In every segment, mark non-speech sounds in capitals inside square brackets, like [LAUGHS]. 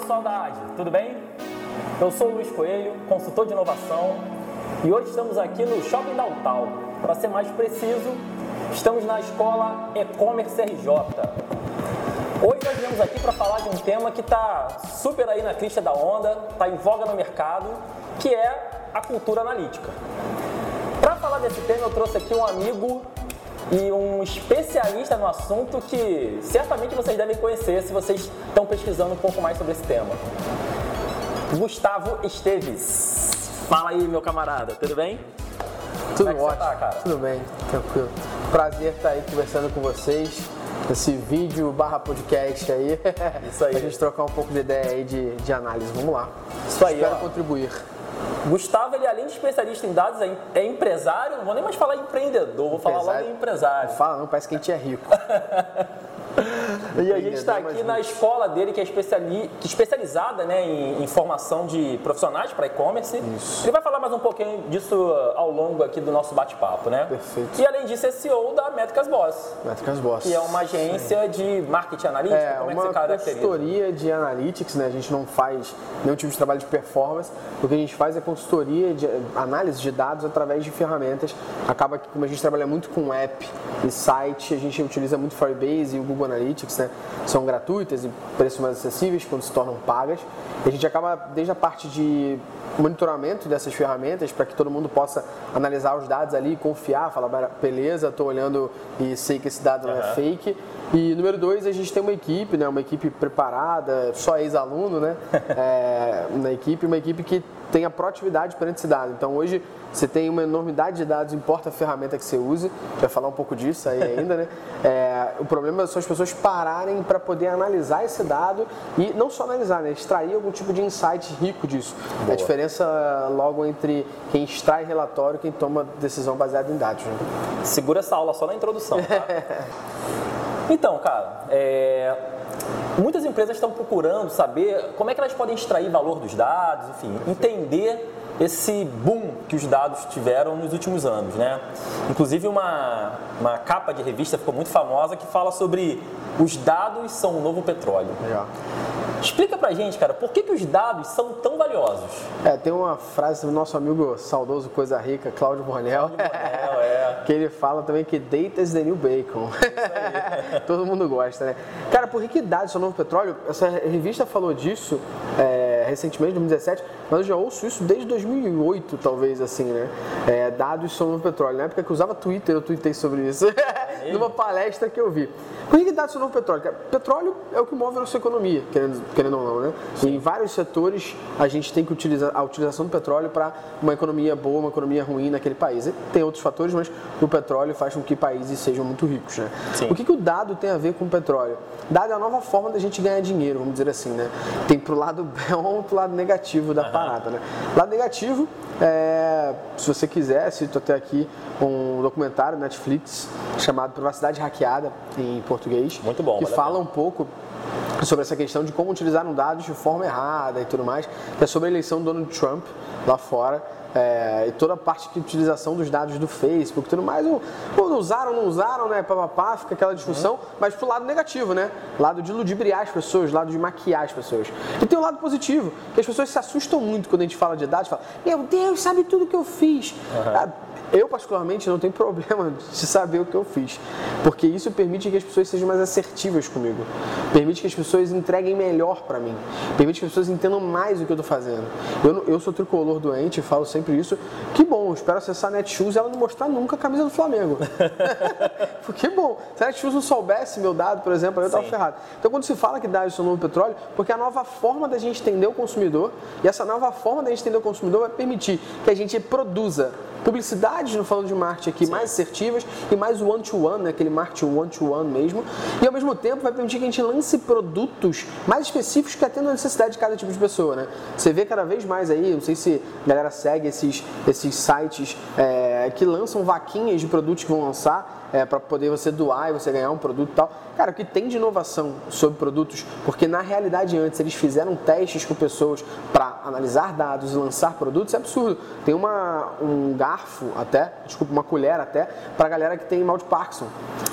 pessoal da AD, tudo bem? Eu sou o Luiz Coelho, consultor de inovação, e hoje estamos aqui no Shopping Downtown. Para ser mais preciso, estamos na escola E-Commerce RJ. Hoje nós viemos aqui para falar de um tema que está super aí na crista da onda, está em voga no mercado, que é a cultura analítica. Para falar desse tema, eu trouxe aqui um amigo e um especialista no assunto que certamente vocês devem conhecer se vocês estão pesquisando um pouco mais sobre esse tema. Gustavo Esteves. Fala aí, meu camarada, tudo bem? Tudo Como é ótimo, tá, cara? tudo bem, tranquilo. Prazer estar aí conversando com vocês, esse vídeo barra podcast aí. Isso aí. [LAUGHS] pra gente trocar um pouco de ideia aí de, de análise. Vamos lá. Isso aí, Espero ó. contribuir. Gustavo, ele além de especialista em dados, é- é empresário, não vou nem mais falar empreendedor, vou falar logo Empresário. em empresário. Fala não, parece que a gente é rico. [LAUGHS] E a gente está Empreendedor, aqui na escola dele, que é especiali- é especializada né, em, em formação de profissionais para e-commerce. Ele vai falar mais um pouquinho disso uh, ao longo aqui do nosso bate-papo, né? Perfeito. E além disso, é CEO da Métricas Boss, Métricas Boss. que é uma agência de marketing analítico. É, Como é que você caracteriza? consultoria de analytics, né? A gente não faz nenhum tipo de trabalho de performance. O que a gente faz é consultoria de análise de dados através de ferramentas. Acaba que, como a gente trabalha muito com app e site, a gente utiliza muito Firebase e o Google Analytics, né? São gratuitas e preços mais acessíveis quando se tornam pagas. E a gente acaba, desde a parte de monitoramento dessas ferramentas para que todo mundo possa analisar os dados ali, confiar, falar, beleza, estou olhando e sei que esse dado não é fake. E número dois, a gente tem uma equipe, né, uma equipe preparada, só ex-aluno, né, é, [LAUGHS] na equipe, uma equipe que tem a proatividade perante esse dado. Então hoje você tem uma enormidade de dados, importa a ferramenta que você use, vai falar um pouco disso aí ainda, né? É, [LAUGHS] o problema são as pessoas pararem para poder analisar esse dado e não só analisar, né, extrair algum tipo de insight rico disso. A diferença logo entre quem extrai relatório e quem toma decisão baseada em dados. Né? Segura essa aula só na introdução, tá? [LAUGHS] Então, cara, é, muitas empresas estão procurando saber como é que elas podem extrair valor dos dados, enfim, entender esse boom que os dados tiveram nos últimos anos, né? Inclusive uma, uma capa de revista ficou muito famosa que fala sobre os dados são o novo petróleo. Legal. Explica pra gente, cara, por que, que os dados são tão valiosos? É, tem uma frase do nosso amigo saudoso Coisa Rica, Cláudio Bornel, [LAUGHS] é. que ele fala também que data is the new bacon. [LAUGHS] Todo mundo gosta, né? Cara, por que, que dados são o novo petróleo? Essa revista falou disso é, recentemente, em 2017, mas eu já ouço isso desde 2008, talvez, assim, né? É, dados são novo petróleo. Na época que eu usava Twitter, eu tuitei sobre isso. [LAUGHS] Numa palestra que eu vi. Por que, que são o novo petróleo? Cara, petróleo é o que move a nossa economia, querendo, querendo ou não, né? E em vários setores a gente tem que utilizar a utilização do petróleo para uma economia boa, uma economia ruim naquele país. E tem outros fatores, mas o petróleo faz com que países sejam muito ricos, né? Sim. O que, que o dado tem a ver com o petróleo? Dado é a nova forma da gente ganhar dinheiro, vamos dizer assim, né? Tem pro lado [LAUGHS] bom e pro lado negativo da parada, né? Lado negativo, é, se você quiser, cito até aqui um documentário Netflix chamado Privacidade Hackeada, em português. Muito bom, Que fala um pouco sobre essa questão de como utilizaram dados de forma errada e tudo mais, que é sobre a eleição do Donald Trump lá fora. é, e toda a parte de utilização dos dados do Facebook e tudo mais, ou, ou não usaram, não usaram, né? Papapá, fica aquela discussão, mas pro lado negativo, né? Lado de ludibriar as pessoas, lado de maquiar as pessoas. E tem o lado positivo, que as pessoas se assustam muito quando a gente fala de dados, fala, meu Deus, sabe tudo que eu fiz. Ah, eu, particularmente, não tenho [LAUGHS] problema de saber o que eu fiz, porque isso permite que as pessoas sejam mais assertivas comigo, permite que as pessoas entreguem melhor para mim, permite que as pessoas entendam mais o que eu estou fazendo. Eu, eu sou tricolor doente, falo sempre isso. Que bom, espero acessar a Netshoes e ela não mostrar nunca a camisa do Flamengo. [LAUGHS] porque bom, se a Netshoes não soubesse meu dado, por exemplo, eu estava ferrado. Então, quando se fala que dados são novo petróleo, porque é a nova forma da gente entender o consumidor e essa nova forma da gente entender o consumidor vai permitir que a gente produza publicidades, não falando de marketing aqui, mais assertivas e mais one-to-one, né, aquele marketing one-to-one mesmo. E ao mesmo tempo vai permitir que a gente lance produtos mais específicos que atendam a necessidade de cada tipo de pessoa. Né? Você vê cada vez mais aí, não sei se a galera segue esses, esses sites é, que lançam vaquinhas de produtos que vão lançar é, para poder você doar e você ganhar um produto e tal. Cara, o que tem de inovação sobre produtos, porque na realidade antes eles fizeram testes com pessoas para analisar dados e lançar produtos, é absurdo. Tem uma, um garfo até, desculpa, uma colher até, para galera que tem mal de Parkinson.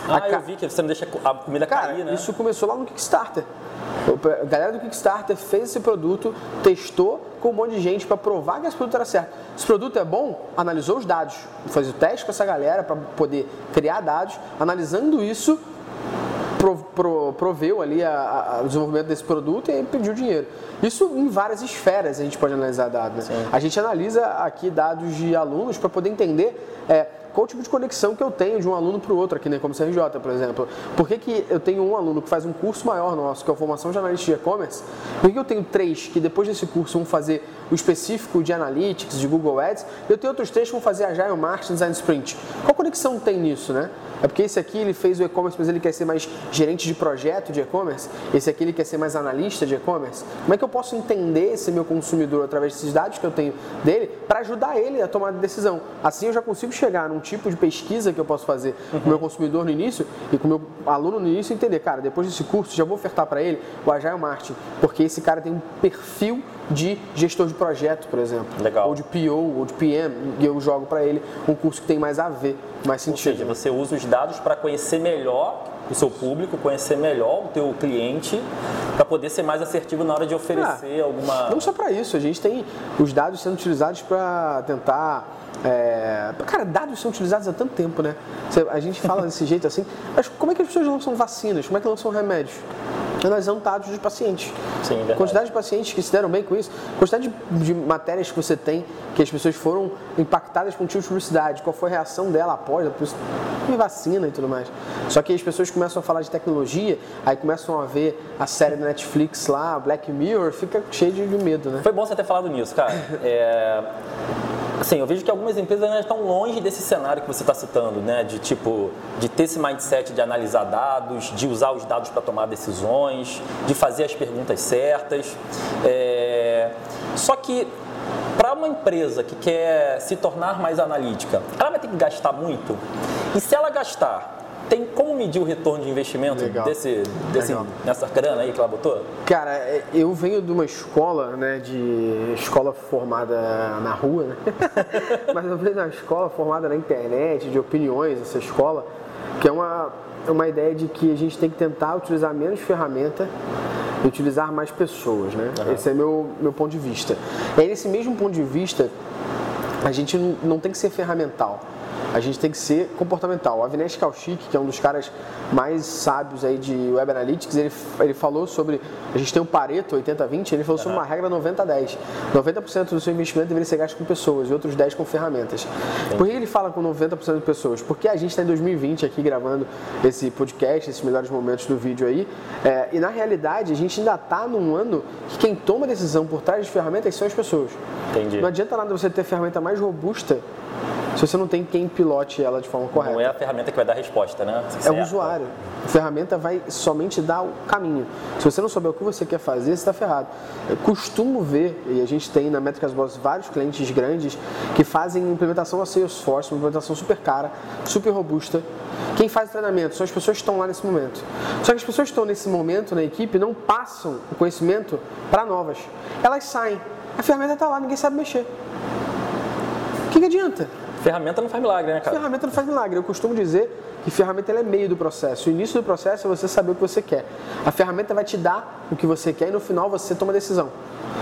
Ah, A eu vi que você não deixa a comida Cara, cair, né? isso começou lá no Kickstarter. A galera do Kickstarter fez esse produto, testou um monte de gente para provar que esse produto era certo. Esse produto é bom, analisou os dados, fez o teste com essa galera para poder criar dados, analisando isso, pro, pro, proveu ali a, a, o desenvolvimento desse produto e aí pediu dinheiro. Isso em várias esferas a gente pode analisar dados. Né? A gente analisa aqui dados de alunos para poder entender é, qual o tipo de conexão que eu tenho de um aluno para o outro aqui, né, como CRJ, por exemplo. Por que, que eu tenho um aluno que faz um curso maior nosso, que é a formação de analista de e-commerce, por que eu tenho três que depois desse curso vão fazer o específico de Analytics, de Google Ads, eu tenho outros três vão fazer Agile Marketing Design Sprint? Qual conexão tem nisso, né? É porque esse aqui ele fez o e-commerce, mas ele quer ser mais gerente de projeto de e-commerce. Esse aqui ele quer ser mais analista de e-commerce. Como é que eu posso entender esse meu consumidor através desses dados que eu tenho dele para ajudar ele a tomar decisão? Assim eu já consigo chegar num tipo de pesquisa que eu posso fazer uhum. com o meu consumidor no início e com o meu aluno no início entender, cara, depois desse curso já vou ofertar para ele o Agile Marketing, porque esse cara tem um perfil de gestor de projeto, por exemplo, Legal. ou de PO, ou de PM, e eu jogo para ele um curso que tem mais a ver, mais sentido. Ou seja, você usa os dados para conhecer melhor o seu público, conhecer melhor o teu cliente, para poder ser mais assertivo na hora de oferecer ah, alguma. Não só para isso, a gente tem os dados sendo utilizados para tentar é... Cara, dados são utilizados há tanto tempo, né? A gente fala [LAUGHS] desse jeito assim, mas como é que as pessoas lançam vacinas? Como é que lançam remédios? Analisando dados de pacientes. Sim, verdade. Quantidade de pacientes que se deram bem com isso, quantidade de, de, matérias que você tem, que as pessoas foram impactadas com um tipo de publicidade, qual foi a reação dela após, a vacina e tudo mais. Só que as pessoas começam a falar de tecnologia, aí começam a ver a série da Netflix lá, Black Mirror, fica cheio de medo, né? Foi bom você ter falado nisso, cara. [LAUGHS] É Assim, eu vejo que algumas empresas ainda estão longe desse cenário que você está citando, né? De tipo, de ter esse mindset de analisar dados, de usar os dados para tomar decisões, de fazer as perguntas certas. É... Só que para uma empresa que quer se tornar mais analítica, ela vai ter que gastar muito. E se ela gastar tem como medir o retorno de investimento Legal. desse, desse Legal. nessa grana aí que ela botou? Cara, é, eu venho de uma escola, né, de escola formada na rua, né? [LAUGHS] Mas eu venho de uma escola formada na internet, de opiniões, essa escola, que é uma, uma ideia de que a gente tem que tentar utilizar menos ferramenta e utilizar mais pessoas, né? Uhum. Esse é meu, meu ponto de vista. E aí, nesse mesmo ponto de vista, a gente não tem que ser ferramental a gente tem que ser comportamental. O Avinash Kaushik, que é um dos caras mais sábios aí de Web Analytics, ele, ele falou sobre, a gente tem o Pareto 80-20, ele falou uhum. sobre uma regra 90-10. 90%, do seu investimento deveria ser gasto com pessoas e outros 10% com ferramentas. Entendi. Por que ele fala com 90% de pessoas? Porque a gente está em 2020 aqui gravando esse podcast, esses melhores momentos do vídeo aí, é, e na realidade a gente ainda está num ano que quem toma decisão por trás de ferramentas são as pessoas. Entendi. Não adianta nada você ter ferramenta mais robusta se você não tem quem pilote ela de forma correta. Não é a ferramenta que vai dar a resposta, né? é o usuário. A ferramenta vai somente dar o caminho. Se você não souber o que você quer fazer, você está ferrado. Eu costumo ver, e a gente tem na Métricas Boss vários clientes grandes que fazem implementação a Salesforce, uma implementação super cara, super robusta. Quem faz o treinamento são as pessoas que estão lá nesse momento. Só que as pessoas que estão nesse momento na equipe não passam o conhecimento para novas. Elas saem. A ferramenta está lá, ninguém sabe mexer. O que, que adianta? Ferramenta não faz milagre, né, cara? Ferramenta não faz milagre. Eu costumo dizer que ferramenta é meio do processo. O início do processo é você saber o que você quer. A ferramenta vai te dar o que você quer e no final você toma a decisão.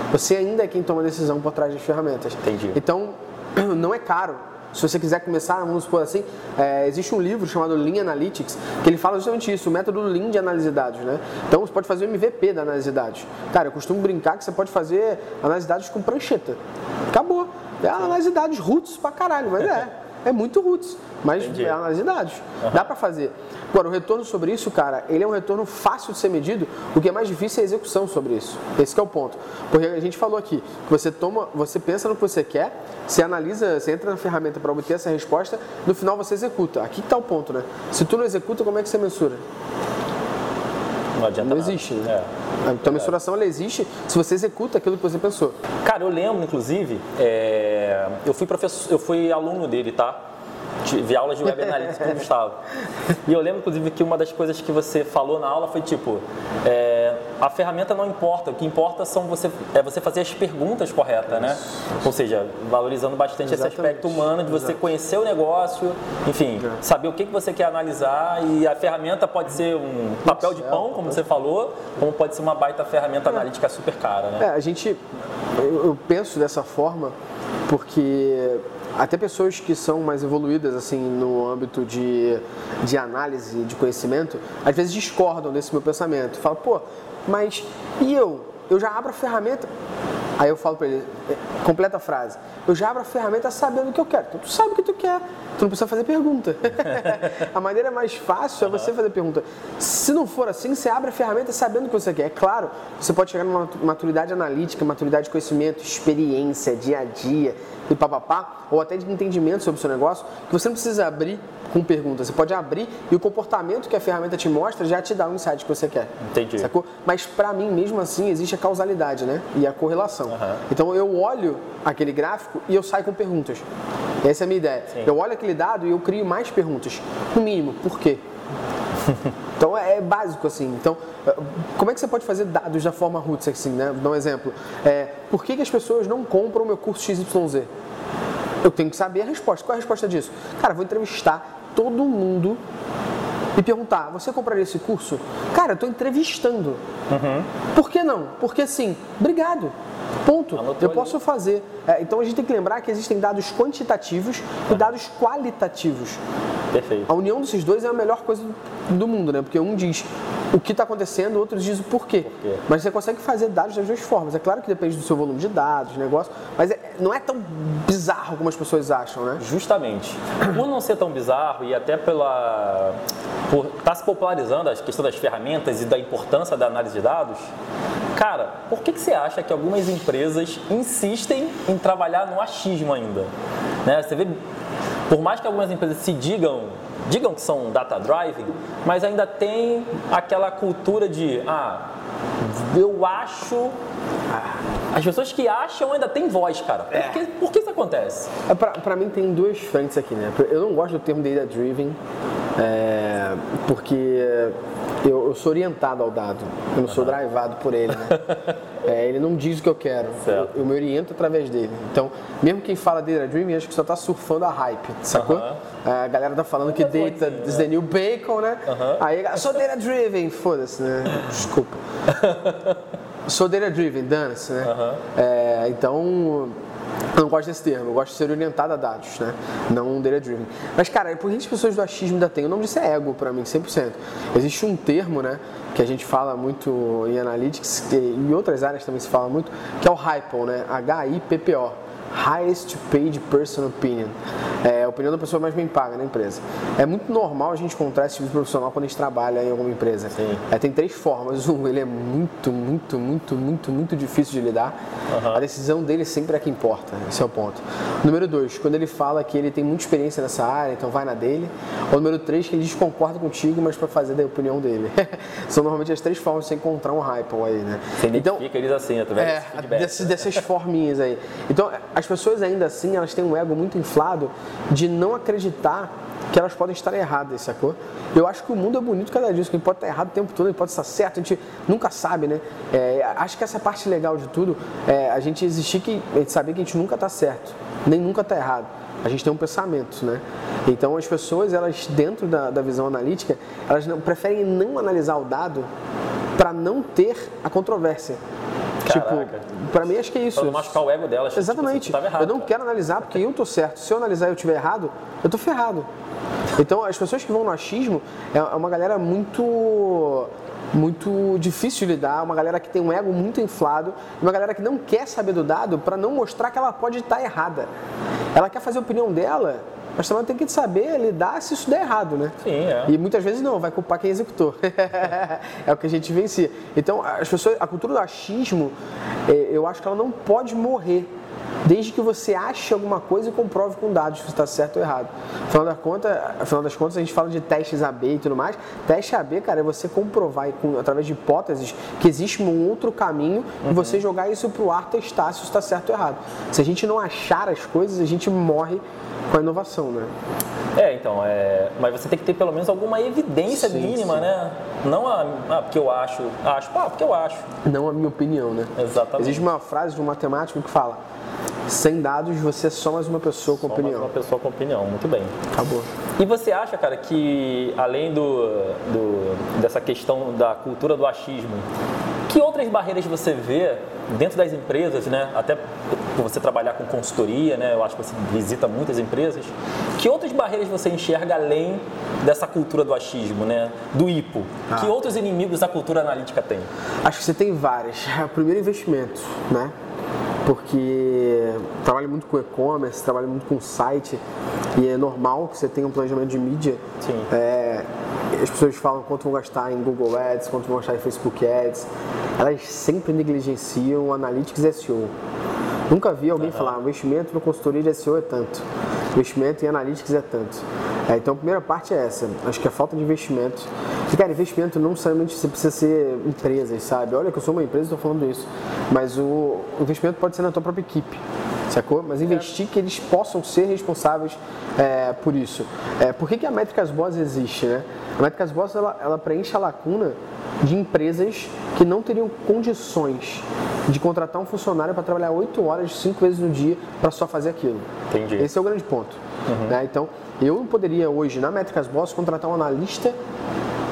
Você ainda é quem toma a decisão por trás das ferramentas. Entendi. Então, [CLEARS THROAT] não é caro. Se você quiser começar, vamos supor assim, é, existe um livro chamado Lean Analytics que ele fala justamente isso, o método Lean de análise de dados, né? Então você pode fazer o MVP da análise de dados. Cara, eu costumo brincar que você pode fazer análise de dados com prancheta. Acabou. É análise de dados roots pra caralho, mas é. É muito roots, mas Entendi. é análise de dados. Uhum. Dá para fazer. Agora, o retorno sobre isso, cara, ele é um retorno fácil de ser medido. O que é mais difícil é a execução sobre isso. Esse é o ponto. Porque a gente falou aqui, você toma, você pensa no que você quer, você analisa, você entra na ferramenta para obter essa resposta, no final você executa. Aqui está o ponto, né? Se tu não executa, como é que você mensura? Não adianta Não existe, né? É. Então a mensuração ela existe se você executa aquilo que você pensou. Cara, eu lembro, inclusive, é... eu fui professor, eu fui aluno dele, tá? Tive aulas de Web Analytics com o Gustavo. E eu lembro, inclusive, que uma das coisas que você falou na aula foi tipo: é, a ferramenta não importa, o que importa são você, é você fazer as perguntas corretas, né? Ou seja, valorizando bastante Exatamente. esse aspecto humano de você Exato. conhecer o negócio, enfim, É. saber o que, que você quer analisar e a ferramenta pode ser um papel de Excel, pão, como você falou, como pode ser uma baita ferramenta analítica super cara, né? É, a gente, eu, penso dessa forma porque até pessoas que são mais evoluídas assim no âmbito de, de análise, de conhecimento, às vezes discordam desse meu pensamento. Falam, pô, mas e eu? Eu já abro a ferramenta. Aí eu falo pra ele, é, completa a frase. Eu já abro a ferramenta sabendo o que eu quero. Então tu sabe o que tu quer. Tu não precisa fazer pergunta. [LAUGHS] a maneira mais fácil é você fazer pergunta. Se não for assim, você abre a ferramenta sabendo o que você quer. É claro, você pode chegar numa maturidade analítica, maturidade de conhecimento, experiência, dia a dia e papapá, ou até de entendimento sobre o seu negócio, que você não precisa abrir com perguntas. Você pode abrir e o comportamento que a ferramenta te mostra já te dá o insight que você quer. Entendi. Sacou? Mas pra mim, mesmo assim, existe a causalidade, né? E a correlação. Aham. Então eu olho aquele gráfico e eu saio com perguntas. Essa é a minha ideia. Sim. Eu olho aquele dado e eu crio mais perguntas. No mínimo, por quê? [LAUGHS] Então é, é básico assim. Então, eh, como é que você pode fazer dados da forma roots assim, né? Vou dar um exemplo. É, por que, que as pessoas não compram o meu curso XYZ? Eu tenho que saber a resposta. Qual é a resposta disso? Cara, vou entrevistar todo mundo e perguntar: você compraria esse curso? Cara, eu estou entrevistando. Por que não? Porque sim. Obrigado. Ponto. Anotou Eu ali. posso fazer. É, então a gente tem que lembrar que existem dados quantitativos e dados qualitativos. Perfeito. A união desses dois é a melhor coisa do mundo, né? Porque um diz o que está acontecendo, o outro diz o porquê. quê? Mas você consegue fazer dados das duas formas. É claro que depende do seu volume de dados, negócio, mas é- não é tão bizarro como as pessoas acham, né? Justamente. Por não ser tão bizarro e até pela por estar se popularizando a questão das ferramentas e da importância da análise de dados, cara, por que, que você acha que algumas empresas insistem em trabalhar no achismo ainda? Né? Você vê, por mais que algumas empresas se digam digam que são data driving, mas ainda tem aquela cultura de ah, eu acho as pessoas que acham ainda têm voz, cara. Por, que, por que isso acontece? É, Pra, pra mim tem duas frentes aqui, né? Eu não gosto do termo data driven, é, porque eu, eu sou orientado ao dado, eu não sou drivado por ele, né? [LAUGHS] É, ele não diz o que eu quero, eu, Certo. eu me oriento através dele. Então, mesmo quem fala data driven, acho que só tá surfando a hype, sacou? Aham. É, a galera tá falando que data is the new bacon, né? Aham. Aí, eu sou data driven, foda-se, né? Desculpa. [LAUGHS] Sou data driven, dane-se, né? Aham. É, então, eu não gosto desse termo, eu gosto de ser orientado a dados, né? Não data driven. Mas, cara, por que as pessoas do achismo ainda têm? O nome disso é ego pra mim, 100%. Existe um termo, né? Que a gente fala muito em analytics e em outras áreas também se fala muito, que é o HIPPO, né? H-I-P-P-O. Highest Paid Person Opinion. É a opinião da pessoa mais bem paga na empresa. É muito normal a gente encontrar esse tipo de profissional quando a gente trabalha em alguma empresa. É, tem três formas. [LAUGHS] Um, ele é muito, muito, muito, muito, muito difícil de lidar. A decisão dele sempre é que importa. Esse é o ponto. Número dois, quando ele fala que ele tem muita experiência nessa área, então vai na dele. Ou número três, que ele concorda contigo, mas para fazer da opinião dele. [LAUGHS] São normalmente as três formas de você encontrar um hype aí, né? Você identifica eles assim, através É, desse desse- dessas forminhas aí. Então, as pessoas ainda assim, elas têm um ego muito inflado de não acreditar que elas podem estar erradas, sacou? Eu acho que o mundo é bonito cada dia, que pode estar errado o tempo todo, ele pode estar certo, a gente nunca sabe, né? É, acho que essa parte legal de tudo é a gente existir, que, gente saber que a gente nunca está certo, nem nunca está errado. A gente tem um pensamento, né? Então as pessoas, elas dentro da, da visão analítica, elas não, preferem não analisar o dado para não ter a controvérsia. Caraca. Tipo, pra mim acho que é isso. Pra não machucar o ego delas. tipo, Exatamente. você tava errado, eu não cara. quero analisar porque eu tô certo. Se eu analisar e eu tiver errado, eu tô ferrado. Então, as pessoas que vão no achismo é é uma galera muito muito difícil de lidar, uma galera que tem um ego muito inflado, uma galera que não quer saber do dado para não mostrar que ela pode estar errada. Ela quer fazer a opinião dela, mas também tem que saber lidar se isso der errado, né? Sim, é. E muitas vezes não, vai culpar quem executou. [LAUGHS] é o que a gente vencia. Então, as pessoas, a cultura do achismo, eh, eu acho que ela não pode morrer. Desde que você ache alguma coisa e comprove com dados se está certo ou errado. Afinal, da conta, afinal das contas, a gente fala de testes AB e tudo mais. Teste AB, cara, é você comprovar com- através de hipóteses que existe um outro caminho e você jogar isso para o ar testar se está certo ou errado. Se a gente não achar as coisas, a gente morre com a inovação. né? É, então, é... mas você tem que ter pelo menos alguma evidência Sim, mínima, sim. né? Não a, ah, porque eu acho, acho, ah, porque eu acho. Não a minha opinião, né? Exatamente. Existe uma frase de um matemático que fala: sem dados você é só mais uma pessoa com Só mais opinião. uma pessoa com opinião, muito bem. Acabou. E você acha, cara, que além do, do- dessa questão da cultura do achismo, que outras barreiras você vê dentro das empresas, né? Até por você trabalhar com consultoria, né? Eu acho que você visita muitas empresas. Que outras barreiras você enxerga além dessa cultura do achismo, né? Do hipo? Ah. Que outros inimigos a cultura analítica tem? Acho que você tem várias. O [LAUGHS] primeiro investimento, né? Porque trabalho muito com e-commerce, trabalho muito com site e é normal que você tenha um planejamento de mídia. Sim. É, as pessoas falam quanto vão gastar em Google Ads, quanto vão gastar em Facebook Ads. Elas sempre negligenciam o Analytics SEO. Nunca vi alguém falar, investimento no consultoria de SEO é tanto, investimento em Analytics é tanto. É, então a primeira parte é essa, acho que a falta de investimento. E cara, investimento não necessariamente você precisa ser empresas, sabe? Olha que eu sou uma empresa e estou falando isso. Mas o investimento pode ser na tua própria equipe. Sacou? Mas investir que eles possam ser responsáveis é, por isso. É, por que, que a Métricas Boss existe, né? A Métricas Boss ela, ela preenche a lacuna de empresas que não teriam condições de contratar um funcionário para trabalhar 8 horas, 5 vezes no dia para só fazer aquilo. Entendi. Esse é o grande ponto. né? Então, eu não poderia hoje, na Métricas Boss, contratar um analista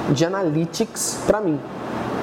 de analytics para mim.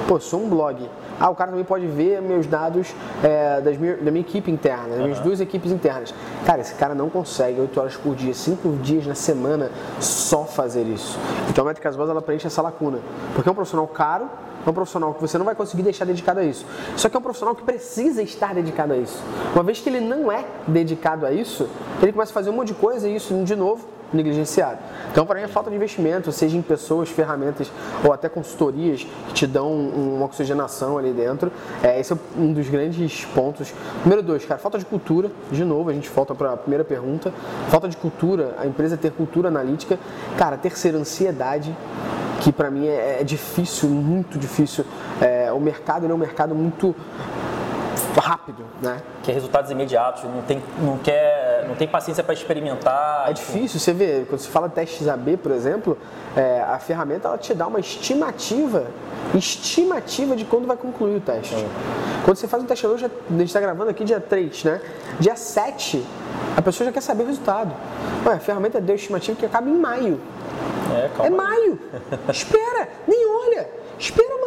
Pô, sou um blog. Ah, o cara também pode ver meus dados é, das minha- da minha equipe interna, das minhas duas equipes internas. Cara, esse cara não consegue 8 horas por dia, 5 dias na semana só fazer isso. Então a Métricas Boss ela preenche essa lacuna. Porque é um profissional caro, é um profissional que você não vai conseguir deixar dedicado a isso. Só que é um profissional que precisa estar dedicado a isso. Uma vez que ele não é dedicado a isso, ele começa a fazer um monte de coisa e isso, de novo, negligenciado. Então, para mim, é falta de investimento, seja em pessoas, ferramentas ou até consultorias que te dão um- uma oxigenação ali dentro. É, esse é um dos grandes pontos. Número dois, cara, falta de cultura. De novo, a gente volta para a primeira pergunta. Falta de cultura, a empresa ter cultura analítica. Cara, terceiro, ansiedade que para mim é, é difícil, muito difícil. É, o mercado é um mercado muito rápido, né? Que resultados imediatos, não tem, não quer, não tem paciência para experimentar. É difícil, você vê, quando se fala testes AB, por exemplo, é, a ferramenta ela te dá uma estimativa, estimativa de quando vai concluir o teste. Quando você faz um teste hoje, a gente está gravando aqui dia 3, né? Dia 7, a pessoa já quer saber o resultado. Ué, a ferramenta deu estimativa que acaba em maio. É, É calma. maio. [LAUGHS] Espera, nem olha. Espera.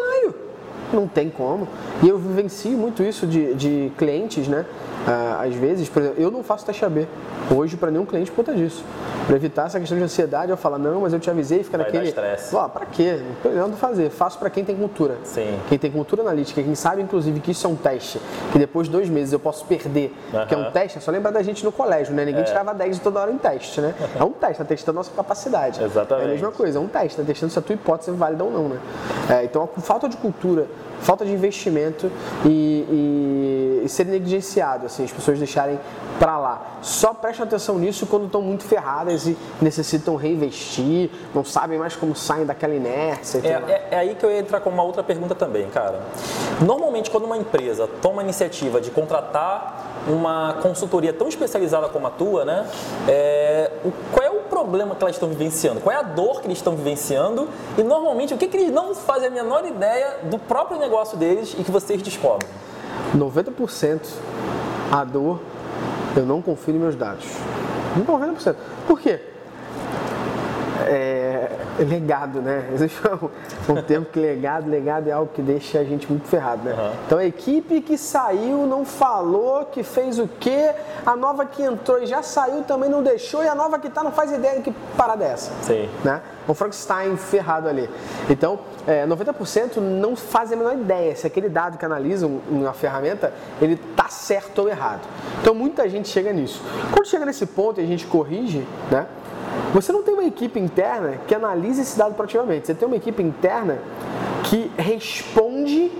Não tem como. E eu vivencio muito isso de, de clientes, né? Ah, às vezes, por exemplo, eu não faço teste AB hoje para nenhum cliente por conta disso. Para evitar essa questão de ansiedade, eu falo, não, mas eu te avisei, fica Vai naquele. Ó, pra quê? Não a fazer. Faço para quem tem cultura. Sim. Quem tem cultura analítica, quem sabe, inclusive, que isso é um teste, que depois de dois meses eu posso perder, que é um teste, é só lembrar da gente no colégio, né? Ninguém tirava 10 toda hora em teste, né? É um teste, tá testando a nossa capacidade. Exatamente. É a mesma coisa, é um teste, tá testando se a tua hipótese é válida ou não, né? É, então, a falta de cultura, falta de investimento e, e, e ser negligenciado, assim, as pessoas deixarem para lá. Só prestam atenção nisso quando estão muito ferradas e necessitam reinvestir, não sabem mais como saem daquela inércia e. É, é- é aí que eu ia entrar com uma outra pergunta também, cara. Normalmente, quando uma empresa toma a iniciativa de contratar uma consultoria tão especializada como a tua, né? é, qual é o problema que elas estão vivenciando? Qual é a dor que eles estão vivenciando? E normalmente, o que, que eles não fazem a menor ideia do próprio negócio deles e que vocês descobrem? 90% a dor, eu não confio nos meus dados. 90%. Por quê? É, [LAUGHS] legado, né? Existe um, um termo que legado, legado é algo que deixa a gente muito ferrado, né? Aham. Então a equipe que saiu não falou, que fez o quê, a nova que entrou e já saiu também não deixou, e a nova que tá não faz ideia de que parada é essa Sim. né? Um Frankenstein ferrado ali. Então, é, 90% não fazem a menor ideia se aquele dado que analisam uma ferramenta, ele tá certo ou errado. Então, muita gente chega nisso. Quando chega nesse ponto e a gente corrige, né? Você não tem uma equipe interna que analise esse dado proativamente. Você tem uma equipe interna que responde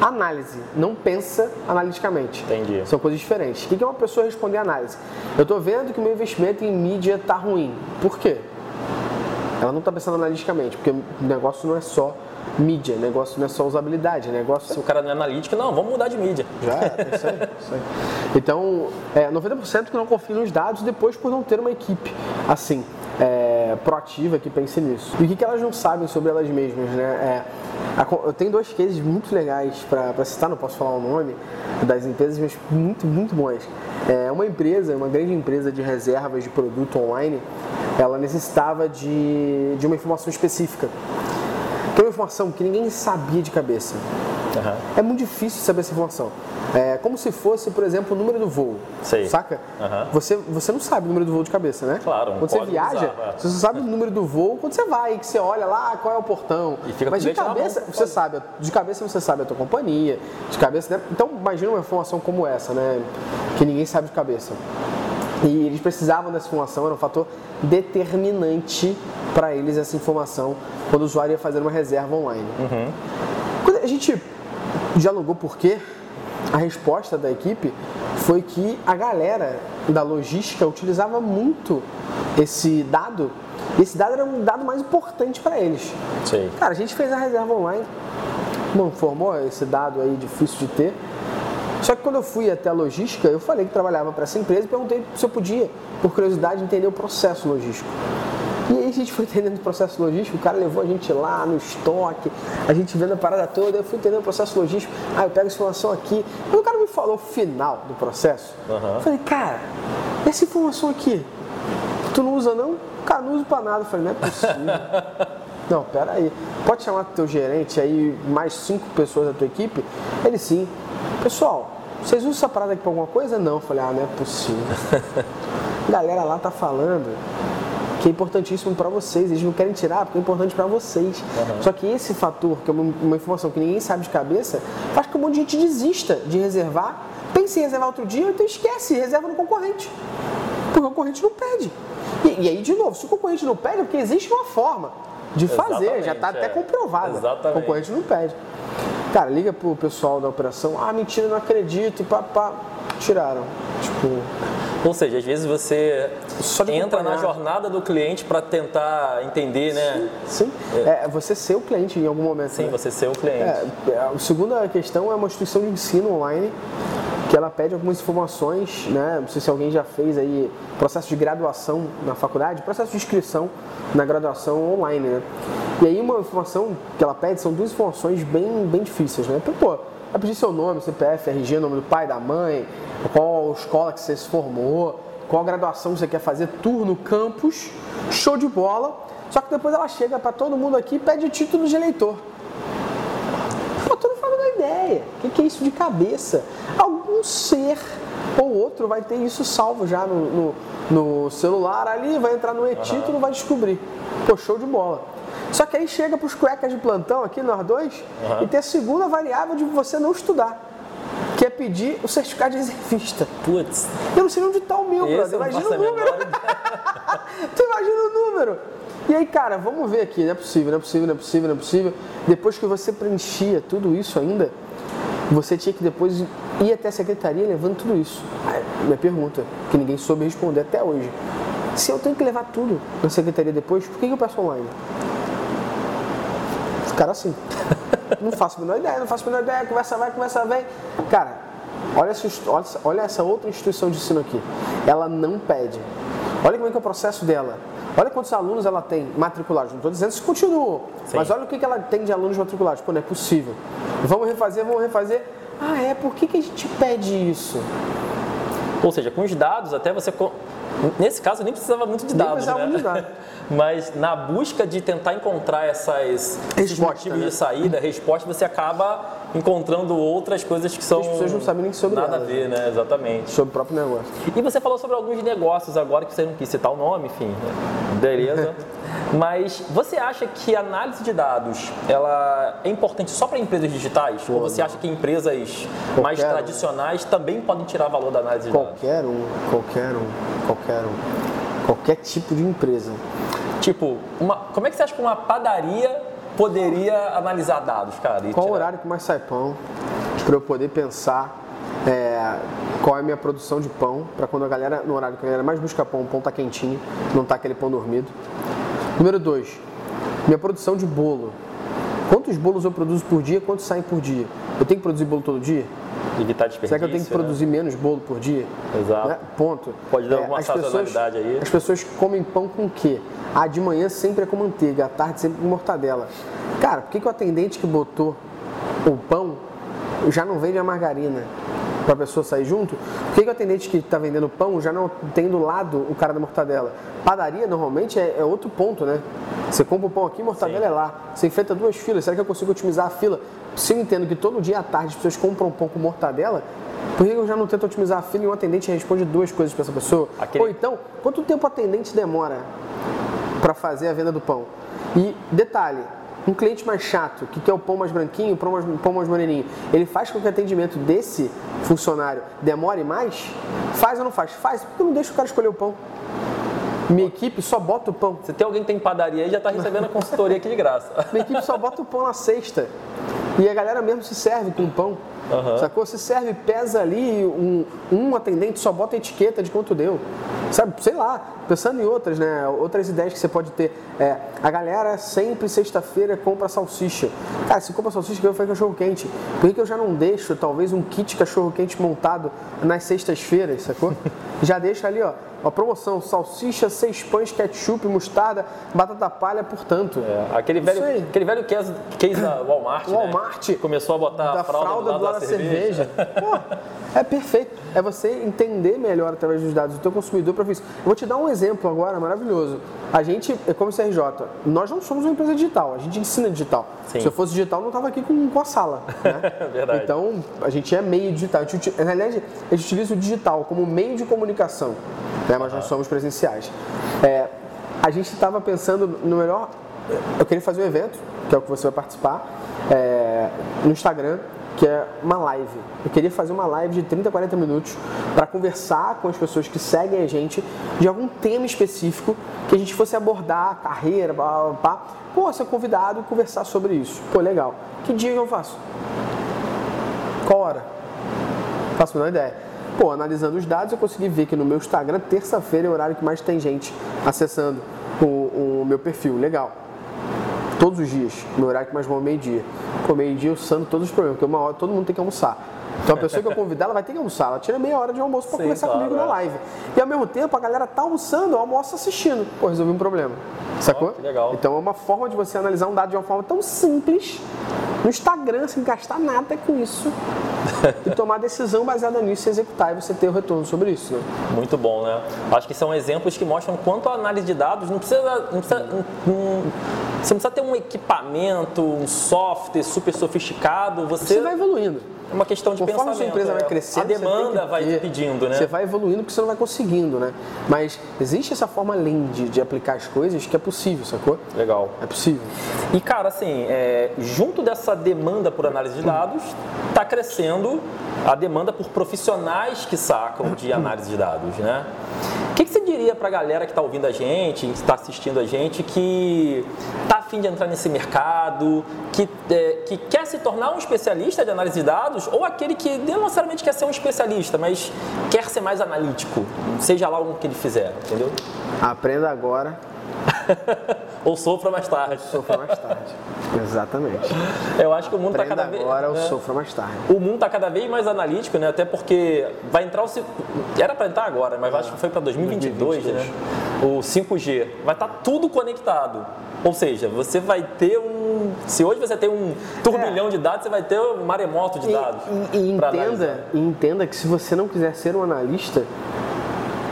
análise, não pensa analiticamente. Entendi. São coisas diferentes. O que é uma pessoa responder análise? Eu estou vendo que o meu investimento em mídia está ruim. Por quê? Ela não está pensando analiticamente, porque o negócio não é só mídia. Negócio não é só usabilidade, é negócio. Se o cara não é analítico, não, vamos mudar de mídia. Já é, isso aí, isso aí. Então, é, 90% que não confiam nos dados depois por não ter uma equipe assim. É, proativa que pense nisso. E o que, que elas não sabem sobre elas mesmas, né? É, a, eu tenho dois cases muito legais para citar, não posso falar o nome das empresas, mas muito, muito bons. É, uma empresa, uma grande empresa de reservas de produto online, ela necessitava de, de uma informação específica. Que é uma informação que ninguém sabia de cabeça. Uhum. É muito difícil saber essa informação. É como se fosse, por exemplo, o número do voo. Sei. Saca? Uhum. Você, você não sabe o número do voo de cabeça, né? Claro. Quando você viaja, usar, você só sabe o número do voo quando você vai, que você olha lá qual é o portão. E fica Mas de cabeça, mão, você pode. sabe, de cabeça você sabe a tua companhia, de cabeça, né? Então imagina uma informação como essa, né? Que ninguém sabe de cabeça. E eles precisavam dessa informação, era um fator determinante para eles essa informação quando o usuário ia fazer uma reserva online. Uhum. Quando a gente dialogou por quê, a resposta da equipe foi que a galera da logística utilizava muito esse dado esse dado era um dado mais importante para eles. Sim. Cara, a gente fez a reserva online, não formou esse dado aí difícil de ter, só que quando eu fui até a logística, eu falei que trabalhava para essa empresa e perguntei se eu podia, por curiosidade, entender o processo logístico. E aí a gente foi entendendo o processo logístico, o cara levou a gente lá no estoque, a gente vendo a parada toda, eu fui entendendo o processo logístico, ah, eu pego essa informação aqui. Quando o cara me falou o final do processo, uhum. eu falei, cara, essa informação aqui, tu não usa não? Cara, não uso pra nada. Eu falei, não é possível. [LAUGHS] não, pera aí. Pode chamar teu gerente aí, mais cinco pessoas da tua equipe? Ele sim. Pessoal, vocês usam essa parada aqui pra alguma coisa? Não. Eu falei, ah, não é possível. A [LAUGHS] galera lá tá falando que é importantíssimo para vocês, eles não querem tirar porque é importante para vocês. Uhum. Só que esse fator, que é uma, uma, informação que ninguém sabe de cabeça, faz com que um monte de gente desista de reservar, pense em reservar outro dia, então esquece, reserva no concorrente. Porque o concorrente não pede. E, e aí, de novo, se o concorrente não pede, é porque existe uma forma de fazer, Exatamente, já está é. até comprovada. Exatamente. O concorrente não pede. Cara, liga pro pessoal da operação, ah, mentira, não acredito, e pá, pá, tiraram. Tipo. Ou seja, às vezes você entra na jornada do cliente para tentar entender, né? Sim, sim. É. é. você ser o cliente em algum momento. Sim, né? você ser o cliente. É, é a segunda questão é uma instituição de ensino online que ela pede algumas informações, né? Não sei se alguém já fez aí processo de graduação na faculdade, processo de inscrição na graduação online, né? E aí uma informação que ela pede são duas informações bem, bem difíceis, né? Então, pô, vai pedir seu nome, CPF, RG, nome do pai, da mãe, qual escola que você se formou, qual graduação você quer fazer, turno, campus, show de bola. Só que depois ela chega para todo mundo aqui e pede título de eleitor. Pô, tu não faz uma ideia. O que, que é isso de cabeça? Algum ser ou outro vai ter isso salvo já no, no, no celular ali, vai entrar no e-título, vai descobrir. Pô, show de bola. Só que aí chega para os cuecas de plantão aqui, nós dois, uhum. e tem a segunda variável de você não estudar. Que é pedir o certificado de reservista. Putz. Eu não sei onde está o meu, brother. Imagina o número. [LAUGHS] tu imagina o número. E aí, cara, vamos ver aqui. Não é possível, não é possível, não é possível, não é possível. Depois que você preenchia tudo isso ainda, você tinha que depois ir até a secretaria levando tudo isso. Aí, minha pergunta, que ninguém soube responder até hoje. Se eu tenho que levar tudo na secretaria depois, por que eu peço online? Cara assim. [LAUGHS] não faço a menor ideia, não faço a menor ideia, conversa vai, conversa vem. Cara, olha essa, olha essa outra instituição de ensino aqui. Ela não pede. Olha como é que é o processo dela. Olha quantos alunos ela tem matriculados. Não estou dizendo se continuou, mas olha o que ela tem de alunos matriculados. Pô, não é possível. Vamos refazer, vamos refazer. Ah, é? Por que, que a gente pede isso? Ou seja, com os dados, até você. Nesse caso, nem precisava muito de dados. Nem precisava né? de dados. [LAUGHS] Mas na busca de tentar encontrar essas, esses motivos né? de saída, resposta, você acaba encontrando outras coisas que são. As pessoas não sabem nem sobre Nada elas, a ver, né? Exatamente. Sobre o próprio negócio. E você falou sobre alguns negócios agora que você não quis citar o nome, enfim. Né? Beleza. [LAUGHS] Mas você acha que a análise de dados ela é importante só para empresas digitais? Pô, Ou você acha que empresas qualquer mais tradicionais um. também podem tirar valor da análise de dados? Qualquer um, qualquer um, qualquer um. Qualquer tipo de empresa. Tipo, uma, como é que você acha que uma padaria poderia analisar dados, cara? Qual o horário que mais sai pão? Para eu poder pensar é, qual é a minha produção de pão, para quando a galera, no horário que a galera mais busca pão, o pão tá quentinho, não tá aquele pão dormido. Número 2, minha produção de bolo. Quantos bolos eu produzo por dia? Quantos saem por dia? Eu tenho que produzir bolo todo dia? Evitar desperdício. Será que eu tenho que né? produzir menos bolo por dia? Exato. Né? Ponto. Pode dar alguma as pessoas, sazonalidade aí. As pessoas comem pão com o quê? Ah, de manhã sempre é com manteiga, à tarde sempre com mortadela. Cara, por que, que o atendente que botou o pão já não vende a margarina? Para a pessoa sair junto? Por que, que o atendente que está vendendo pão já não tem do lado o cara da mortadela? Padaria normalmente é, é outro ponto, né? Você compra o pão aqui, mortadela Sim. é lá. Você enfrenta duas filas. Será que eu consigo otimizar a fila? Se eu entendo que todo dia à tarde as pessoas compram pão com mortadela, por que eu já não tento otimizar a fila e um atendente responde duas coisas para essa pessoa? Aquele- Ou então, quanto tempo o atendente demora para fazer a venda do pão? E detalhe, um cliente mais chato, que quer o pão mais branquinho, o pão mais, pão mais moreninho, ele faz com que o atendimento desse funcionário demore mais? Faz ou não faz? Faz, porque não deixo o cara escolher o pão. Minha equipe só bota o pão. Se tem alguém que tem padaria aí, já está recebendo a consultoria aqui de graça. Minha equipe só bota o pão na cesta. E a galera mesmo se serve com pão. Aham. Sacou? Se serve, pesa ali, um, um atendente só bota a etiqueta de quanto deu. Sabe, sei lá, pensando em outras, né? Outras ideias que você pode ter. É, a galera sempre sexta-feira compra salsicha. Cara, se compra salsicha, que eu fazer cachorro quente. Por que, que eu já não deixo, talvez, um kit cachorro quente montado nas sextas-feiras, sacou? [LAUGHS] já deixa ali, ó. Uma promoção, salsicha, seis pães, ketchup, mostarda, batata palha, portanto. É, aquele, velho, aquele velho case, case da Walmart, né? Walmart Começou a botar da a fralda, do lado da, cerveja. Pô, é perfeito. É você entender melhor através dos dados do teu consumidor para isso. Eu vou te dar um exemplo agora maravilhoso. A gente, é como CRJ, nós não somos uma empresa digital, a gente ensina digital. Sim. Se eu fosse digital, eu não estava aqui com, com a sala. Né? [LAUGHS] Verdade. Então, a gente é meio digital. A gente, na realidade, a gente utiliza o digital como meio de comunicação, né? mas nós somos presenciais. É, a gente estava pensando no melhor. Eu queria fazer um evento, que é o que você vai participar, é, no Instagram, que é uma live. Eu queria fazer uma live de 30, 40 minutos para conversar com as pessoas que seguem a gente de algum tema específico que a gente fosse abordar, carreira, blá, blá, blá. Pô, ser convidado conversar sobre isso. Pô, legal. Que dia eu faço? Qual hora? Faço a menor ideia. Pô, analisando os dados, eu consegui ver que no meu Instagram, terça-feira é o horário que mais tem gente acessando o, o meu perfil. Legal. Todos os dias, no horário que mais bom é meio-dia. Pô, meio-dia eu sando todos os problemas, porque uma hora todo mundo tem que almoçar. Então a pessoa que eu convidar, ela vai ter que almoçar. Ela tira meia hora de almoço para conversar claro, comigo é. na live. E ao mesmo tempo, a galera tá almoçando, eu almoço assistindo. Pô, resolvi um problema. Sacou? que legal. Então é uma forma de você analisar um dado de uma forma tão simples, no Instagram, sem gastar nada com isso, [LAUGHS] e tomar decisão baseada nisso, e executar e você ter o retorno sobre isso. Né? Muito bom, né? Acho que são exemplos que mostram quanto a análise de dados não precisa. Não precisa um- você não precisa ter um equipamento, um software super sofisticado. Você, Você vai evoluindo. É uma questão de Conforme a pensamento. sua empresa vai crescendo, a demanda vai ter- pedindo, né? Você vai evoluindo porque você não vai conseguindo, né? Mas existe essa forma além de, de aplicar as coisas que é possível, sacou? Legal. É possível. E cara, assim, é, junto dessa demanda por análise de dados, está crescendo a demanda por profissionais que sacam de análise de dados, né? O que, que você diria para a galera que está ouvindo a gente, que está assistindo a gente, que está afim de entrar nesse mercado, que, é, que quer se tornar um especialista de análise de dados, ou aquele que não necessariamente quer ser um especialista, mas quer ser mais analítico, seja lá o que ele fizer, entendeu? Aprenda agora, [LAUGHS] Ou sofra mais tarde. sofra mais tarde. Exatamente. Eu acho que o mundo está cada vez. agora ou né? sofra mais tarde. O mundo está cada vez mais analítico, né? Até porque vai entrar o. Era para entrar agora, mas acho que foi para 2022, né? O 5G. Vai estar tudo conectado. Ou seja, você vai ter um. Se hoje você tem um turbilhão de dados, você vai ter um maremoto de E, dados. e- e entenda, analisar. e entenda que se você não quiser ser um analista,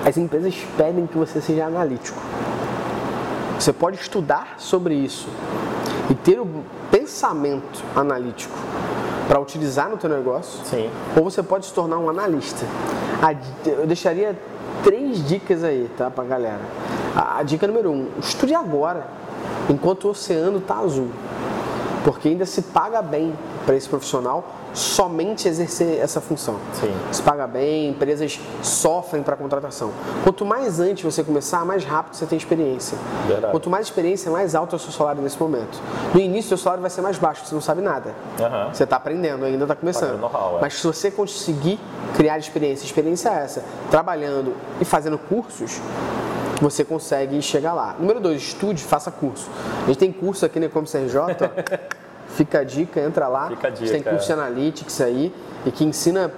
as empresas pedem que você seja analítico. Você pode estudar sobre isso e ter o pensamento analítico para utilizar no teu negócio, Sim. ou você pode se tornar um analista. Eu deixaria três dicas aí, tá, pra galera. A dica número um, estude agora, enquanto o oceano tá azul. Porque ainda se paga bem para esse profissional somente exercer essa função. Sim. Se paga bem, empresas sofrem para contratação. Quanto mais antes você começar, mais rápido você tem experiência. Verdade. Quanto mais experiência, mais alto é o seu salário nesse momento. No início, o seu salário vai ser mais baixo, você não sabe nada. Aham. Você está aprendendo, ainda está começando. É. Mas se você conseguir criar experiência, experiência é essa, trabalhando e fazendo cursos, você consegue chegar lá. Número dois, estude, faça curso. A gente tem curso aqui na Ecom CRJ. [LAUGHS] Fica a dica, entra lá. Fica a A gente tem dica, curso de Analytics aí e que ensina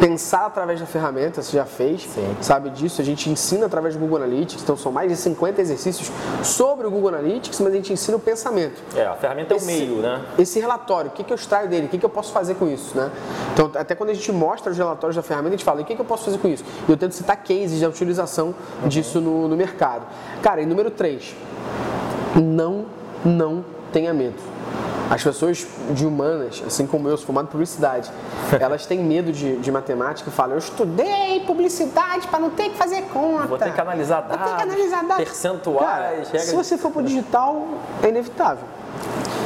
pensar através da ferramenta, você já fez, Sim. sabe disso. A gente ensina através do Google Analytics, então são mais de 50 exercícios sobre o Google Analytics, mas a gente ensina o pensamento. É, a ferramenta é o Esse- meio, né? Esse relatório, o que, que eu extraio dele? O que, que eu posso fazer com isso? Né? Então, até quando a gente mostra os relatórios da ferramenta, a gente fala, o que, que eu posso fazer com isso? E eu tento citar cases de utilização disso no, no mercado. Cara, e número 3, não, não tenha medo. As pessoas de humanas, assim como eu, sou formado em publicidade, [LAUGHS] elas têm medo de, de matemática e falam, eu estudei publicidade para não ter que fazer conta. Vou ter que analisar Vou ter que dados, analisar dados. percentuais, Cara, Se você for pro digital, é inevitável.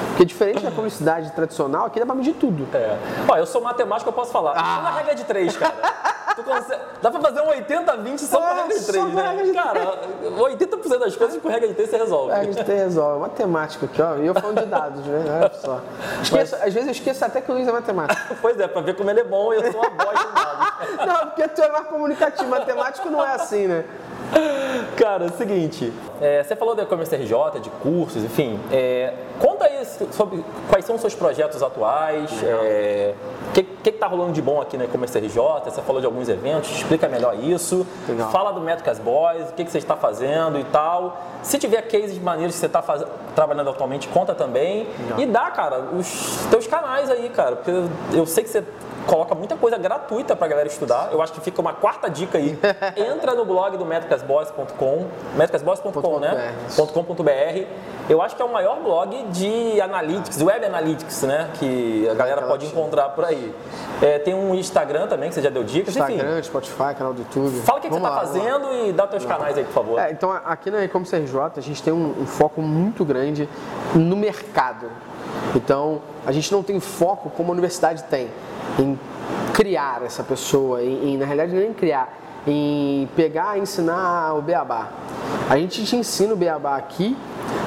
Porque diferente da publicidade tradicional, aqui dá pra medir tudo. É. Ó, eu sou matemático, eu posso falar. Ah. Só na regra de três, cara. [LAUGHS] Consegue- Dá pra fazer um 80-20 só com É, regra de só três, com a né? regra de Cara, 80% das coisas com regra de três você resolve. É, a gente tem resolve. Matemática aqui, ó. E eu falando de dados, né? Olha só. Esqueço- Às vezes eu esqueço até que o Luiz é matemática. [LAUGHS] Pois é, pra ver como ele é bom, eu sou uma bosta de dados. [LAUGHS] Não, porque tu é mais comunicativo. Matemático não é assim, né? Cara, é o seguinte, é, você falou da e-commerce RJ, de cursos, enfim. é, conta aí sobre quais são os seus projetos atuais, é, o que, que, que tá rolando de bom aqui na e-commerce RJ, você falou de alguns eventos, explica melhor isso. Legal. Fala do Métricas Boys, o que, que você está fazendo e tal. Se tiver cases maneiros que você está trabalhando atualmente, conta também. Legal. E dá, cara, os teus canais aí, cara, porque eu, eu sei que você coloca muita coisa gratuita pra galera estudar. Eu acho que fica uma quarta dica aí. [LAUGHS] Entra no blog do metricasboys.com, metricasboys.com, né? .com.br. Eu acho que é o maior blog de analytics, web analytics, né? Que a galera pode encontrar por aí. É, tem um Instagram também que você já deu dicas, enfim. Instagram, Spotify, canal do YouTube. Fala o que, que você está lá. fazendo e dá teus canais aí, por favor. É, então aqui na E-Commerce RJ a gente tem um, um foco muito grande no mercado. Então a gente não tem foco como a universidade tem em criar essa pessoa, em, em, na realidade nem criar, em pegar e ensinar o beabá. A gente te ensina o beabá aqui,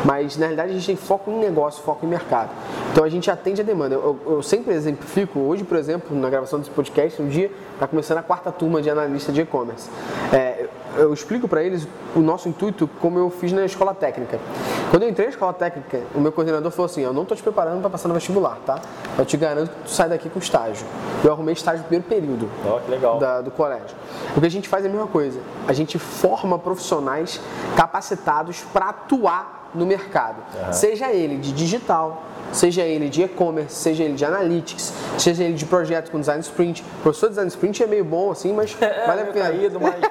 mas na realidade a gente tem foco em negócio, foco em mercado. Então a gente atende a demanda. Eu, eu- sempre exemplifico, hoje, por exemplo, na gravação desse podcast, um dia está começando a quarta turma de analista de e-commerce. É, eu explico para eles o nosso intuito como eu fiz na escola técnica. Quando eu entrei na escola técnica, o meu coordenador falou assim: Eu não estou te preparando para passar no vestibular, tá? Eu te garanto que tu sai daqui com estágio. Eu arrumei estágio no primeiro período legal. da- do colégio. O que a gente faz é a mesma coisa. A gente forma profissionais capacitados para atuar no mercado. Seja ele de digital, seja ele de e-commerce, seja ele de analytics, seja ele de projeto com design sprint. O professor de design sprint é meio bom assim, mas [LAUGHS] É, vale a pena. caído, mas [LAUGHS]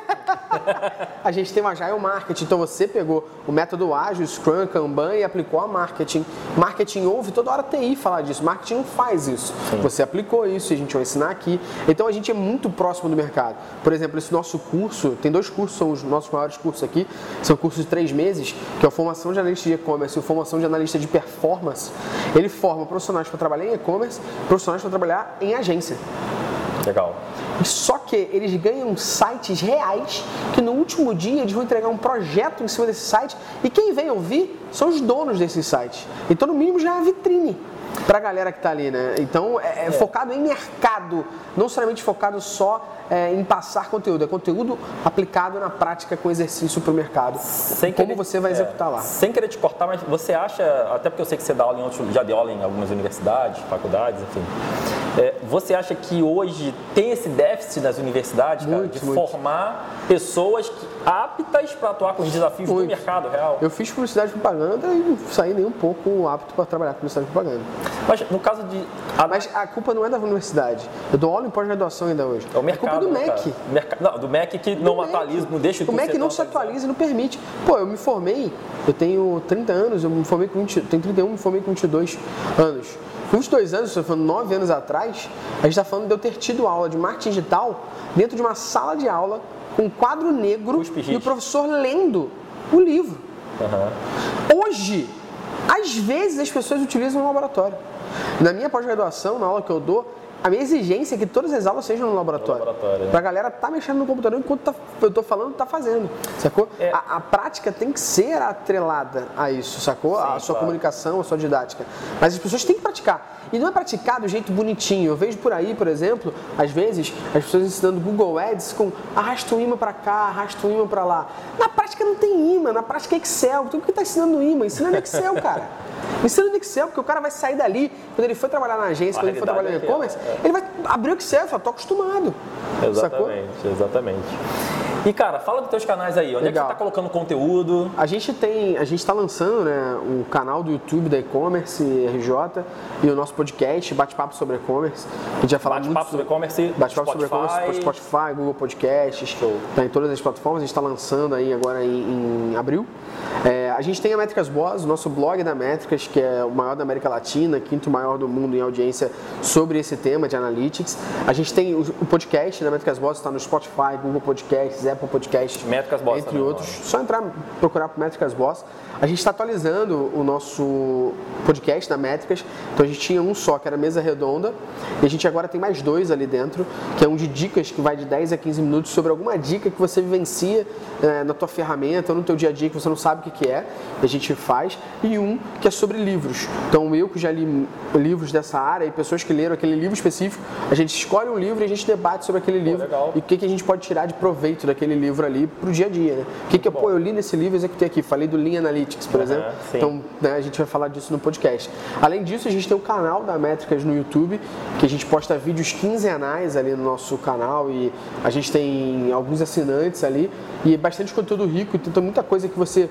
A gente tem o Agile Marketing, então você pegou o método ágil, Scrum, Kanban e aplicou a marketing. Marketing ouve toda hora TI falar disso, marketing não faz isso. Você aplicou isso e a gente vai ensinar aqui. Então a gente é muito próximo do mercado. Por exemplo, esse nosso curso, tem dois cursos, são os nossos maiores cursos aqui, são cursos de três meses, que é a formação de analista de e-commerce e a formação de analista de performance. Ele forma profissionais para trabalhar em e-commerce, profissionais para trabalhar em agência. legal. Só que eles ganham sites reais que no último dia eles vão entregar um projeto em cima desse site e quem vem ouvir são os donos desses sites. Então, no mínimo, já é uma vitrine para a galera que está ali, né? Então, é, é focado em mercado, não somente focado só é, em passar conteúdo, é conteúdo aplicado na prática com exercício para o mercado. Sem Como querer- você vai é, executar lá. Sem querer te cortar, mas você acha, até porque eu sei que você dá aula em outros, já deu aula em algumas universidades, faculdades, enfim. É, você acha que hoje tem esse déficit nas universidades, cara, Muito, de muito. formar pessoas que- aptas para atuar com os desafios do Muito. mercado real? Eu fiz publicidade e propaganda e não saí nem um pouco apto para trabalhar com publicidade e propaganda. Mas no caso de. a- Mas a culpa não é da universidade. Eu dou aula em pós-graduação ainda hoje. é o mercado. a culpa é do MEC. Merca- Não, do MEC que não MEC. atualiza, não deixa O curso MEC não se atualiza e não permite. Pô, eu me formei, eu tenho 30 anos, eu me formei com 20, tenho 31, me formei com 22 anos. Com 22 anos, estou falando 9 anos atrás, a gente está falando de eu ter tido aula de marketing digital dentro de uma sala de aula um quadro negro Cuspe e o professor lendo o livro. Aham. Hoje, às vezes as pessoas utilizam no laboratório. Na minha pós-graduação, na aula que eu dou, a minha exigência é que todas as aulas sejam no laboratório. No laboratório, né? Pra galera tá mexendo no computador enquanto tá- eu tô falando, tá fazendo. Sacou? É. A, a prática tem que ser atrelada a isso, sacou? a Sim, sua claro. comunicação, a sua didática. Mas as pessoas têm que praticar. E não é praticar do jeito bonitinho. Eu vejo por aí, por exemplo, às vezes, as pessoas ensinando Google Ads com arrasta o imã para cá, arrasta o imã para lá. Na prática não tem imã, na prática é Excel. Tu que tá ensinando imã? Ensina no Excel, cara. [LAUGHS] Ensina no Excel, porque o cara vai sair dali, quando ele for trabalhar na agência, A quando ele for trabalhar no é e-commerce, aquela, ele vai abrir o Excel e falar, tô acostumado. Sacou? Exatamente, exatamente. E cara, fala dos teus canais aí. Onde é Legal. que você tá colocando conteúdo? A gente tem, a gente está lançando né, um canal do YouTube da e-commerce RJ e o nosso podcast, bate-papo sobre e-commerce. A gente vai falar muito Bate-papo sobre e-commerce, Bate-papo sobre e-commerce, Spotify, Google Podcasts, Show. tá em todas as plataformas. A gente está lançando aí agora em, em abril. É, a gente tem a Métricas Boss, o nosso blog da Métricas, que é o maior da América Latina, quinto maior do mundo em audiência sobre esse tema de analytics. A gente tem o, o podcast da Métricas Boss, está no Spotify, Google Podcasts, Apple Podcasts, Métricas Boss entre outros. Só entrar, procurar por Métricas Boss. A gente está atualizando o nosso podcast da Métricas. Então a gente tinha um só, que era mesa redonda, e a gente agora tem mais dois ali dentro, que é um de dicas que vai de 10 a 15 minutos sobre alguma dica que você vivencia eh, na tua ferramenta ou no teu dia a dia que você não sabe o que, que é, a gente faz, e um que é sobre livros. Então eu que já li livros dessa área e pessoas que leram aquele livro específico, a gente escolhe um livro e a gente debate sobre aquele livro legal. e o que, que a gente pode tirar de proveito daquele livro ali pro dia a dia, né? O que, que pô, eu li nesse livro e executei aqui, falei do Lean Analytics, por Aham, exemplo. sim. Então, né, a gente vai falar disso no podcast. Além disso, a gente tem o canal da Métricas no YouTube, que a gente posta vídeos quinzenais ali no nosso canal e a gente tem alguns assinantes ali e bastante conteúdo rico, então tem muita coisa que você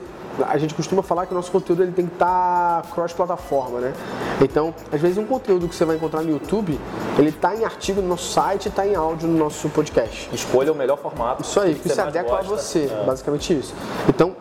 a gente costuma falar que o nosso conteúdo ele tem que estar cross-plataforma, né? Então, às vezes um conteúdo que você vai encontrar no YouTube, ele está em artigo no nosso site e está em áudio no nosso podcast. Escolha o melhor formato. Isso aí, que que você se adequa a você, É. basicamente isso. Então,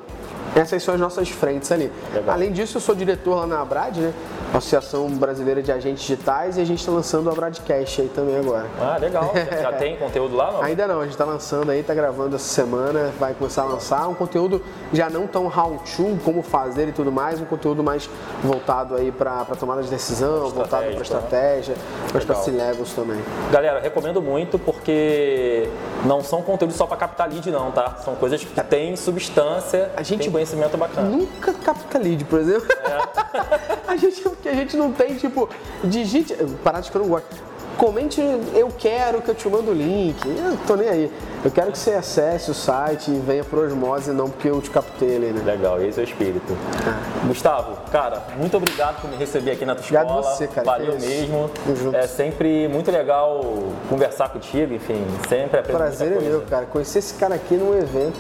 essas são as nossas frentes ali. Legal. Além disso, eu sou diretor lá na Abrad, né? Associação Brasileira de Agentes Digitais, e a gente está lançando o Abradcast aí também agora. Ah, legal. [LAUGHS] Já tem conteúdo lá, não? Ainda não, a gente está lançando aí, está gravando essa semana, vai começar a lançar um conteúdo já não tão how-to, como fazer e tudo mais, um conteúdo mais voltado aí para tomada de decisão, voltado para né? estratégia, mas para. C-levels também. Galera, recomendo muito porque não são conteúdos só para captar lead, não, tá? São coisas que têm substância, A gente tem conhecimento bacana. Nunca capta lead, por exemplo. [LAUGHS] a gente, porque a gente não tem, tipo, digite. Paradas que eu não gosto. Comente, eu quero que eu te mando o link. Eu tô nem aí. Eu quero que você acesse o site e venha por osmose, não porque eu te captei ali, né? Legal, esse é o espírito. Gustavo, cara, muito obrigado por me receber aqui na tua Obrigado escola. você, cara, Valeu mesmo. É sempre muito legal conversar contigo, enfim, sempre aprendo Prazer é meu, cara. Conhecer esse cara aqui num evento.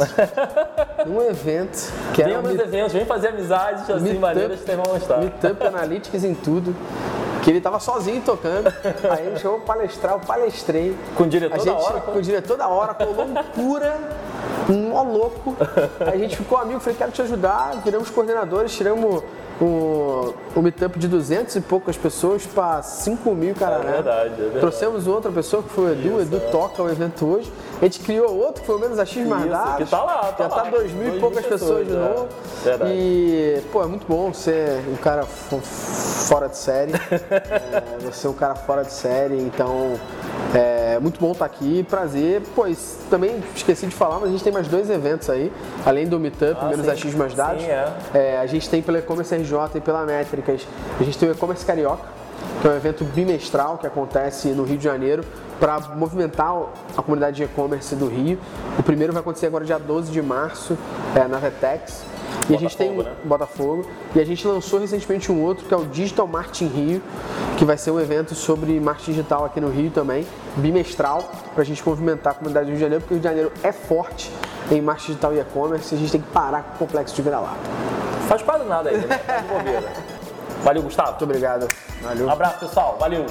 [LAUGHS] num evento. Que nos meet- eventos, vem fazer amizades assim, maneiras que vocês vão gostar. Meetup Analytics em tudo. Que ele tava sozinho tocando. Aí ele pra palestrar, eu palestrei. Com o diretor a da gente, Oracle? Com o diretor da hora, com loucura, um mó louco. A gente ficou amigo, falei, quero te ajudar. Viramos coordenadores, tiramos um, um meetup de 200 e poucas pessoas para 5 mil, cara. É verdade, é verdade. Trouxemos outra pessoa que foi o Edu, o Edu toca o evento hoje. A gente criou outro que foi o menos a X Isso, dados. que tá lá, tá Já tá lá. 2 mil e poucas pessoas, pessoas, de é. novo. Verdade. E, pô, é muito bom ser um cara fora de série. [LAUGHS] é, você é um cara fora de série, então é muito bom estar aqui, prazer. E também esqueci de falar, mas a gente tem mais dois eventos aí, além do Meetup, Ah, menos sim. a X mais dados. Sim, é. É, a gente tem pela E-Commerce RJ e pela Métricas. A gente tem o E-Commerce Carioca, que é um evento bimestral que acontece no Rio de Janeiro para movimentar a comunidade de e-commerce do Rio. O primeiro vai acontecer agora dia 12 de março, é, na Vetex. E a gente tem Botafogo, né? Botafogo. E a gente lançou recentemente um outro que é o Digital Marketing Rio, que vai ser um evento sobre marketing digital aqui no Rio também, bimestral, para a gente movimentar a comunidade do Rio de Janeiro, porque o Rio de Janeiro é forte em marketing digital e e-commerce e a gente tem que parar com o complexo de vira-lata. Faz quase nada aí, né? [LAUGHS] Bobeira. Valeu, Gustavo. Muito obrigado. Valeu. Um abraço, pessoal. Valeu.